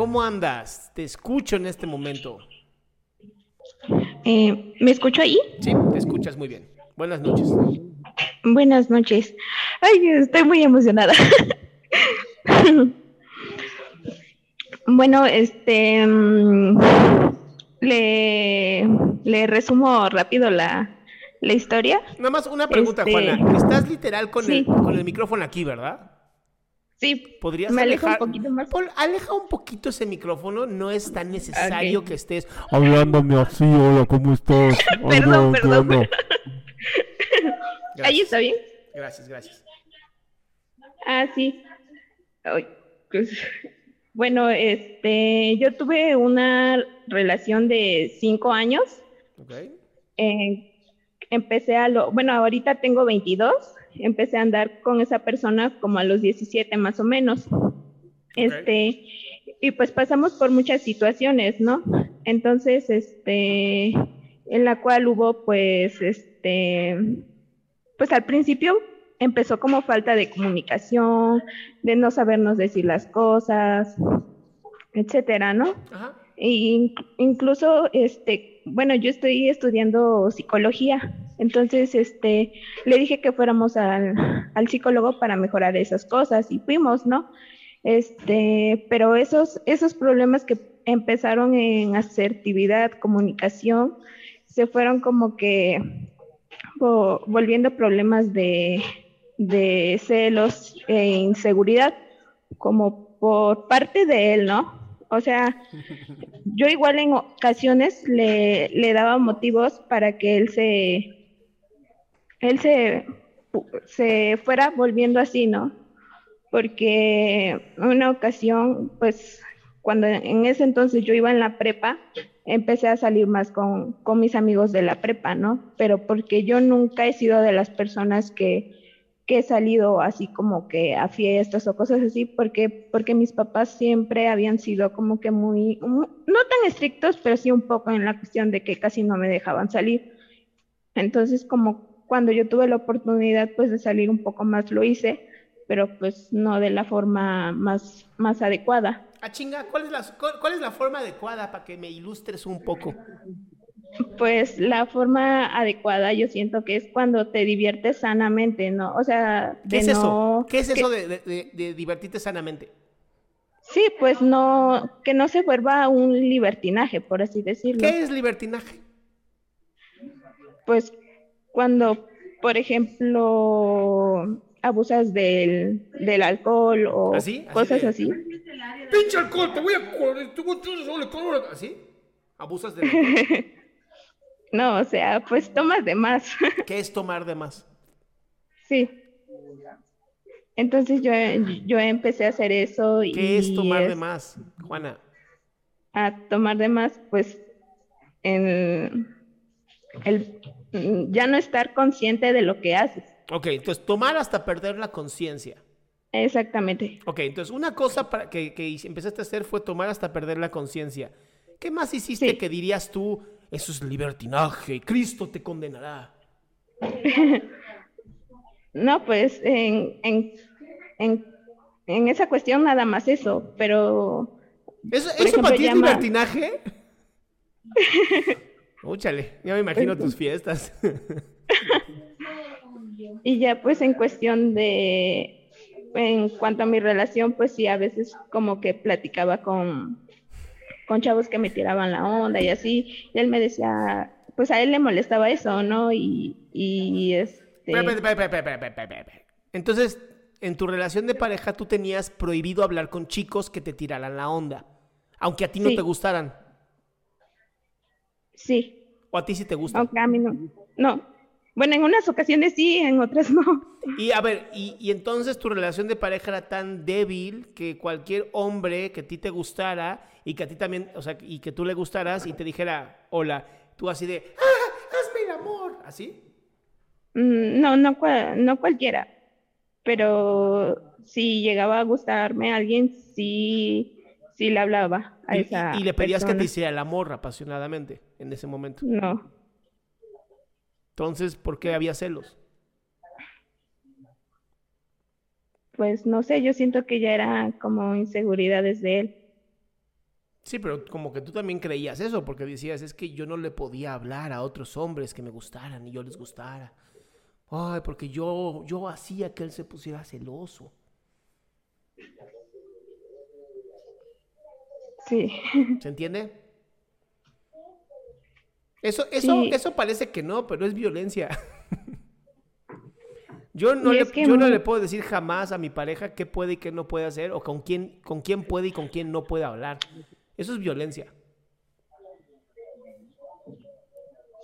¿Cómo andas? Te escucho en este momento. Eh, ¿Me escucho ahí? Sí, te escuchas muy bien. Buenas noches. Buenas noches. Ay, estoy muy emocionada. bueno, este mm, le, le resumo rápido la, la historia. Nada más una pregunta, Este, Juana. Estás literal con, sí. el, con el micrófono aquí, ¿verdad? Sí, ¿Podrías me alejar? un poquito más. Pon- aleja un poquito ese micrófono, no es tan necesario que estés hablándome así, hola, ¿cómo estás? Perdón, Hola, ¿qué perdón? Ahí está bien. Gracias, gracias. Ah, sí. Ay, pues, bueno, este, yo tuve una relación de cinco años. Ok. Eh, empecé a lo, bueno, ahorita tengo 22. Empecé a andar con esa persona como a los 17 más o menos. Este, y pues pasamos por muchas situaciones, ¿no? Entonces, este, en la cual hubo pues, este, pues al principio empezó como falta de comunicación, de no sabernos decir las cosas, etcétera, ¿no? Ajá. Y incluso, este, bueno, yo estoy estudiando psicología, entonces, este, le dije que fuéramos al, al psicólogo para mejorar esas cosas y fuimos, ¿no? Este, pero esos, esos problemas que empezaron en asertividad, comunicación, se fueron como que vo- volviendo problemas de, de celos e inseguridad, como por parte de él, ¿no? O sea, yo igual en ocasiones le, le daba motivos para que él se, él se, se fuera volviendo así, ¿no? Porque una ocasión, pues, cuando en ese entonces yo iba en la prepa, empecé a salir más con, con mis amigos de la prepa, ¿no? Pero porque yo nunca he sido de las personas que, que he salido así como que a fiestas o cosas así, porque, porque mis papás siempre habían sido como que muy, mu- no tan estrictos, pero sí un poco en la cuestión de que casi no me dejaban salir. Entonces, como cuando yo tuve la oportunidad pues de salir un poco más, lo hice, pero pues no de la forma más, más adecuada. Ah, chinga, ¿cuál es, la, cuál es la forma adecuada para que me ilustres un poco? Pues la forma adecuada yo siento que es cuando te diviertes sanamente, ¿no? O sea, ¿Qué es eso? ¿Qué es que- eso de, de- de- de divertirte sanamente? Sí, pues no, que no se vuelva un libertinaje, por así decirlo. ¿Qué es libertinaje? Pues cuando, por ejemplo, abusas del, del alcohol o ¿Así? ¿Así cosas de- así. ¡Pinche alcohol! ¡Te voy a. ¿Así? ¿Abusas de alcohol? No, o sea, pues tomas de más. ¿Qué es tomar de más? Sí. Entonces yo, yo empecé a hacer eso y ¿Qué es tomar de más, Juana? a tomar de más, pues el mm, ya no estar consciente de lo que haces. Ok, entonces tomar hasta perder la conciencia. Exactamente. Ok, entonces una cosa para que, que empezaste a hacer fue tomar hasta perder la conciencia. ¿Qué más hiciste Sí. que dirías tú, eso es libertinaje, Cristo te condenará? No, pues en, en, en, en esa cuestión nada más eso, pero ¿Eso, para ti es llama- libertinaje? Úchale, ya me imagino tus fiestas. Y ya pues en cuestión de, en cuanto a mi relación, pues sí, a veces como que platicaba con, con chavos que me tiraban la onda y así, y él me decía, pues a él le molestaba eso, ¿no? Y, y este... Entonces, en tu relación de pareja, tú tenías prohibido hablar con chicos que te tiraran la onda, aunque a ti no Sí. te gustaran. Sí, O a ti sí te gustan. aunque a mí no. No. Bueno, en unas ocasiones sí, en otras no. Y a ver, y, y entonces tu relación de pareja era tan débil que cualquier hombre que a ti te gustara y que a ti también, o sea, y que tú le gustaras y te dijera, hola, tú así de, ¡ah, hazme el amor! ¿Así? Mm, No, no, no cualquiera. Pero si llegaba a gustarme alguien, sí, sí le hablaba a Y, esa y- y le pedías que te hiciera el amor apasionadamente en ese momento. No, Entonces, ¿por qué había celos? Pues no sé, yo siento que ya era como inseguridades de él. Sí, pero como que tú también creías eso, porque decías, es que yo no le podía hablar a otros hombres que me gustaran y yo les gustara. Ay, porque yo, yo hacía que él se pusiera celoso. Sí, ¿Se entiende? Eso, eso, Sí. eso parece que no, pero es violencia. Yo no, le, no puedo decir jamás a mi pareja qué puede y qué no puede hacer, o con quién, con quién puede y con quién no puede hablar. Eso es violencia.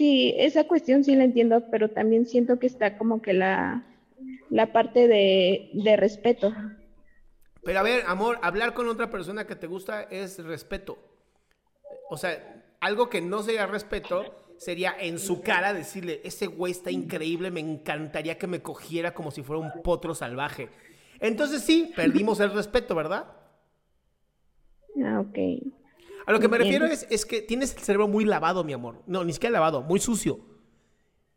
sí, esa cuestión sí la entiendo, pero también siento que está como que la, la parte de, de respeto. Pero a ver, amor, hablar con otra persona que te gusta es respeto. O sea, algo que no sería respeto sería en su cara decirle, ese güey está increíble, me encantaría que me cogiera como si fuera un potro salvaje. Entonces sí, perdimos el respeto, ¿verdad? Ah, ok. A lo que me Entiendo. refiero es, es que tienes el cerebro muy lavado, mi amor. No, ni siquiera lavado, muy sucio.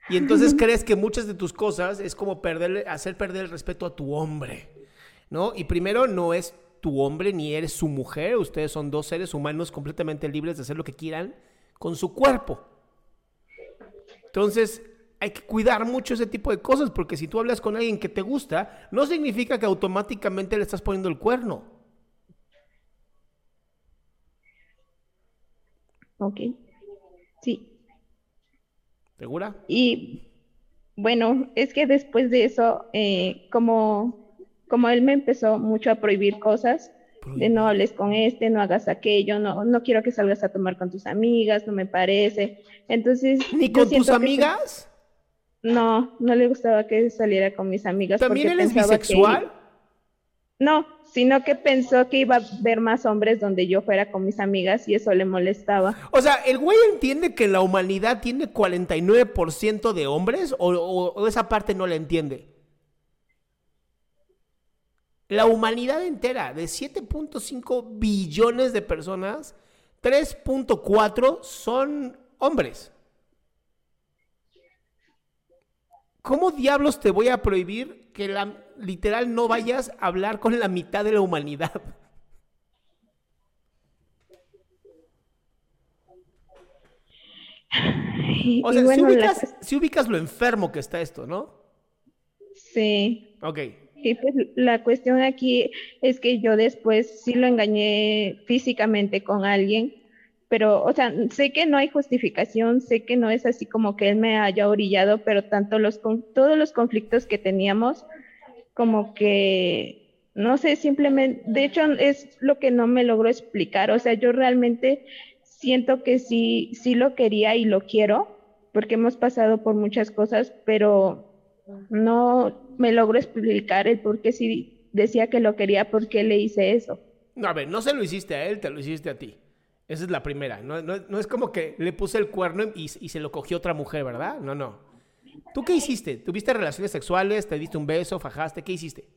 Y entonces crees que muchas de tus cosas es como perderle, hacer perder el respeto a tu hombre, ¿no? Y primero no es tu hombre ni eres su mujer. Ustedes son dos seres humanos completamente libres de hacer lo que quieran con su cuerpo. Entonces, hay que cuidar mucho ese tipo de cosas porque si tú hablas con alguien que te gusta, no significa que automáticamente le estás poniendo el cuerno. Ok. Sí. ¿Segura? Y bueno, es que después de eso, eh, como, como él me empezó mucho a prohibir cosas, de no hables con este, no hagas aquello, no, no quiero que salgas a tomar con tus amigas, no me parece. Entonces, ¿Ni con tus que- amigas? No, no le gustaba que saliera con mis amigas. ¿También pensaba que- bisexual? No, sino que pensó que iba a ver más hombres donde yo fuera con mis amigas y eso le molestaba. O sea, ¿el güey entiende que la humanidad tiene 49% de hombres o, o- o esa parte no la entiende? La humanidad entera, de 7.5 billones de personas, 3.4 son hombres. ¿Cómo diablos te voy a prohibir que la, literal no vayas a hablar con la mitad de la humanidad? Y, O y sea, bueno, si, ubicas, si ubicas lo enfermo que está esto, ¿no? sí. Ok. Pues la cuestión aquí es que yo después sí lo engañé físicamente con alguien, pero, o sea, sé que no hay justificación, sé que no es así como que él me haya orillado, pero tanto los todos los conflictos que teníamos, como que, no sé, simplemente, de hecho es lo que no me logró explicar, o sea, yo realmente siento que sí, sí lo quería y lo quiero, porque hemos pasado por muchas cosas, pero no me logro explicar el por qué si decía que lo quería, por qué le hice eso. No, a ver, no se lo hiciste a él, te lo hiciste a ti. Esa es la primera. No, no- no es como que le puse el cuerno y, y se lo cogió otra mujer, ¿verdad? No, no. ¿Tú qué hiciste? ¿Tuviste relaciones sexuales? ¿Te diste un beso? ¿Fajaste? ¿Qué hiciste?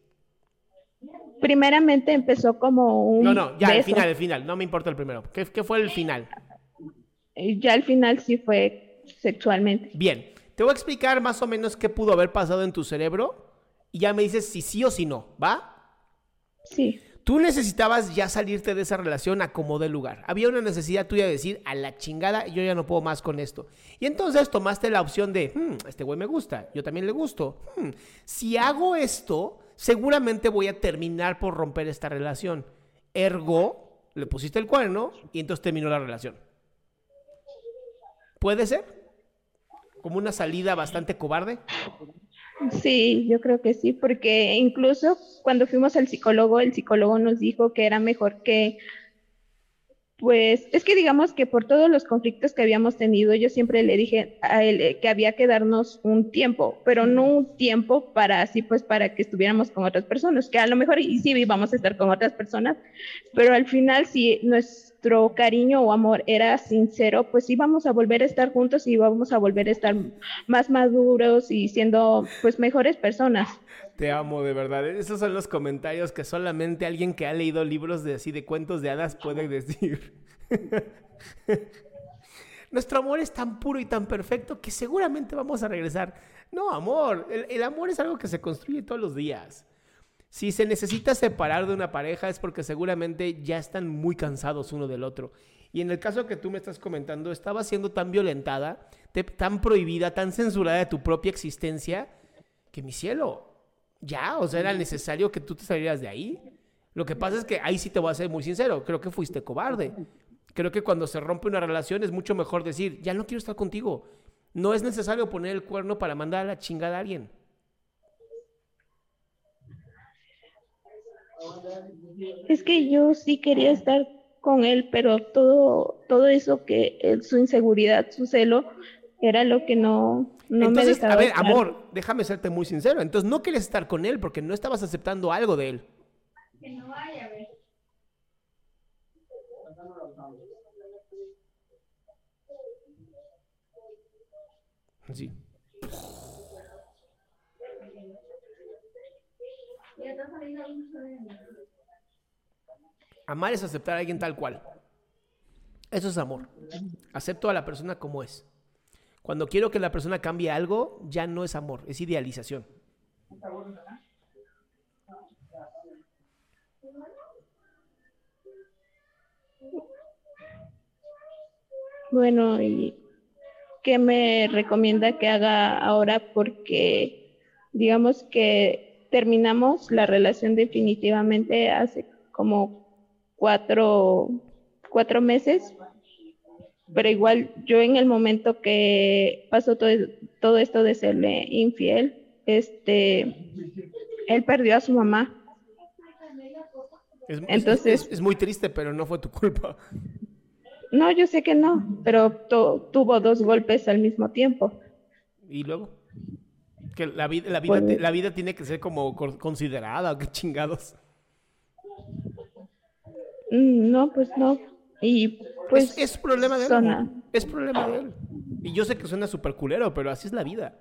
Primeramente empezó como un No, no, ya, el final, el final. No me importa el primero. ¿Qué, qué fue el final? Y Ya al final sí fue sexualmente. Bien, te voy a explicar más o menos qué pudo haber pasado en tu cerebro y ya me dices si sí o si no, ¿va? Sí, Tú necesitabas ya salirte de esa relación a como de lugar. Había una necesidad tuya de decir, a la chingada, yo ya no puedo más con esto. Y entonces tomaste la opción de, "Hmm, este güey me gusta, yo también le gusto. Hmm, si hago esto, seguramente voy a terminar por romper esta relación. Ergo, le pusiste el cuerno y entonces terminó la relación. ¿Puede ser? Como una salida bastante cobarde. Sí, yo creo que sí, porque incluso cuando fuimos al psicólogo, el psicólogo nos dijo que era mejor que, pues, es que digamos que por todos los conflictos que habíamos tenido, yo siempre le dije a él que había que darnos un tiempo, pero no un tiempo para así, pues, para que estuviéramos con otras personas, que a lo mejor sí íbamos a estar con otras personas, pero al final si nuestro cariño o amor era sincero, pues íbamos a volver a estar juntos y íbamos a volver a estar más maduros y siendo, pues, mejores personas. Te amo, de verdad. Esos son los comentarios que solamente alguien que ha leído libros de así de cuentos de hadas puede decir. Nuestro amor es tan puro y tan perfecto que seguramente vamos a regresar. No, amor, el, el amor es algo que se construye todos los días. Si se necesita separar de una pareja es porque seguramente ya están muy cansados uno del otro. Y en el caso que tú me estás comentando, estaba siendo tan violentada, tan prohibida, tan censurada de tu propia existencia, que mi cielo, ya, o sea, era necesario que tú te salieras de ahí. Lo que pasa es que ahí sí te voy a ser muy sincero, creo que fuiste cobarde. Creo que cuando se rompe una relación es mucho mejor decir, ya no quiero estar contigo. No es necesario poner el cuerno para mandar a la chingada a alguien. Es que yo sí quería estar con él, pero todo, todo eso que su inseguridad, su celo, era lo que no, no me Entonces, dejaba a ver, estar. amor, déjame serte muy sincero. Entonces no querías estar con él porque no estabas aceptando algo de él. Sí. Amar es aceptar a alguien tal cual. Eso es amor. Acepto a la persona como es. Cuando quiero que la persona cambie algo, ya no es amor, es idealización. Bueno, ¿y qué me recomienda que haga ahora? Porque digamos que terminamos la relación definitivamente hace como cuatro, cuatro meses, pero igual yo en el momento que pasó todo, todo esto de serle infiel, este, él perdió a su mamá. Es, es- Entonces- es- es muy triste, pero no fue tu culpa. No, yo sé que no, pero tu- tuvo dos golpes al mismo tiempo. Y luego, que la, vida la, vida, Pues- la vida tiene que ser como considerada, qué chingados. Mm, No, pues no. Y pues es, es problema de él. zona. Es problema de él. Y yo sé que suena súper culero, pero así es la vida.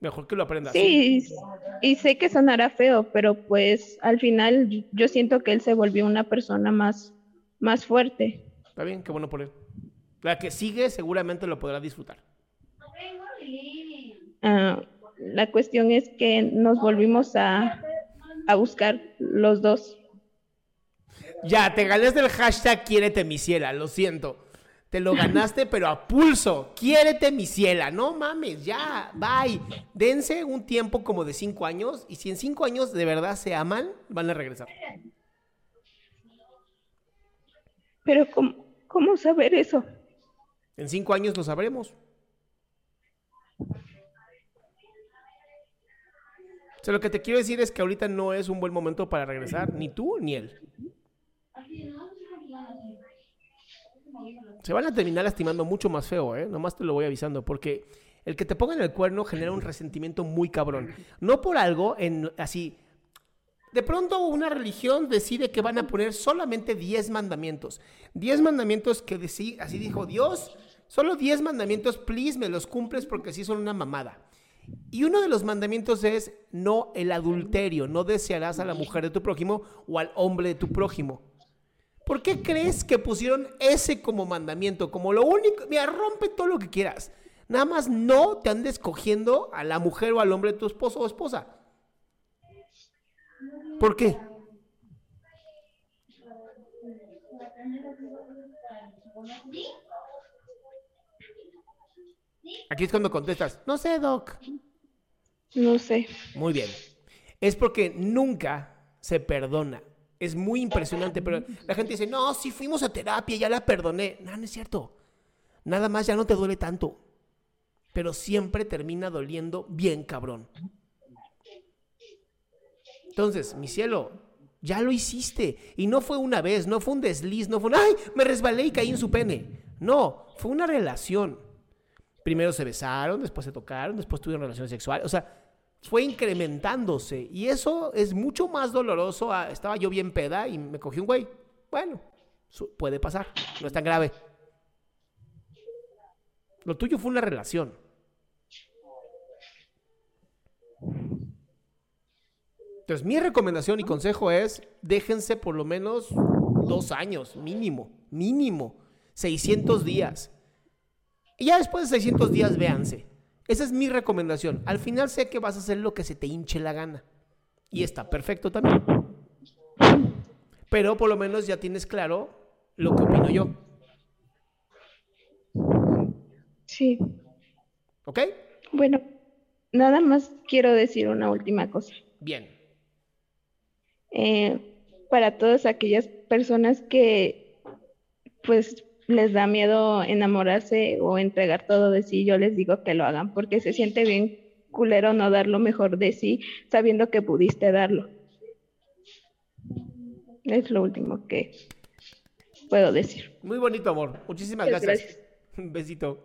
Mejor que lo aprendas. Sí, y sé que sonará feo, pero pues al final yo siento que él se volvió una persona más, más fuerte. Está bien, qué bueno por él. La que sigue seguramente lo podrá disfrutar. Ah, la cuestión es que nos volvimos a, a buscar los dos. Ya, te ganaste el hashtag quiérete mi ciela, lo siento. Te lo ganaste, pero a pulso. Quiérete mi ciela. No mames, ya, bye. Dense un tiempo como de cinco años y si en cinco años de verdad se aman, van a regresar. Pero ¿cómo, cómo saber eso? En cinco años lo sabremos. O sea, lo que te quiero decir es que ahorita no es un buen momento para regresar, ni tú ni él. Se van a terminar lastimando mucho más feo, ¿eh? Nomás te lo voy avisando, porque el que te pongan el cuerno genera un resentimiento muy cabrón. No por algo, en así. De pronto una religión decide que van a poner solamente 10 mandamientos. 10 mandamientos que así dijo Dios. Solo 10 mandamientos, please, me los cumples porque sí son una mamada. Y uno de los mandamientos es no el adulterio, no desearás a la mujer de tu prójimo o al hombre de tu prójimo. ¿Por qué crees que pusieron ese como mandamiento? Como lo único, mira, rompe todo lo que quieras. Nada más no te andes cogiendo a la mujer o al hombre de tu esposo o esposa. ¿Por qué? Aquí es cuando contestas, no sé, Doc. No sé. Muy bien. Es porque nunca se perdona. Es muy impresionante, pero la gente dice, no, si fuimos a terapia, ya la perdoné. No, no es cierto. Nada más ya no te duele tanto. Pero siempre termina doliendo bien cabrón. Entonces, mi cielo, ya lo hiciste. Y no fue una vez, no fue un desliz, no fue un, ay, me resbalé y caí en su pene. No, fue una relación. Primero se besaron, después se tocaron, después tuvieron relaciones sexuales. O sea, fue incrementándose. Y eso es mucho más doloroso. a- estaba yo bien peda y me cogí un güey. Bueno, puede pasar. No es tan grave. Lo tuyo fue una relación. Entonces, mi recomendación y consejo es, déjense por lo menos dos años, mínimo, mínimo, 600 días. Y ya después de 600 días, véanse. Esa es mi recomendación. Al final sé que vas a hacer lo que se te hinche la gana. Y está perfecto también. Pero por lo menos ya tienes claro lo que opino yo. Sí. ¿Ok? Bueno, nada más quiero decir una última cosa. Bien. Eh, para todas aquellas personas que pues les da miedo enamorarse o entregar todo de sí, yo les digo que lo hagan porque se siente bien culero no dar lo mejor de sí sabiendo que pudiste darlo. Es lo último que puedo decir. Muy bonito, amor. Muchísimas gracias. Un besito.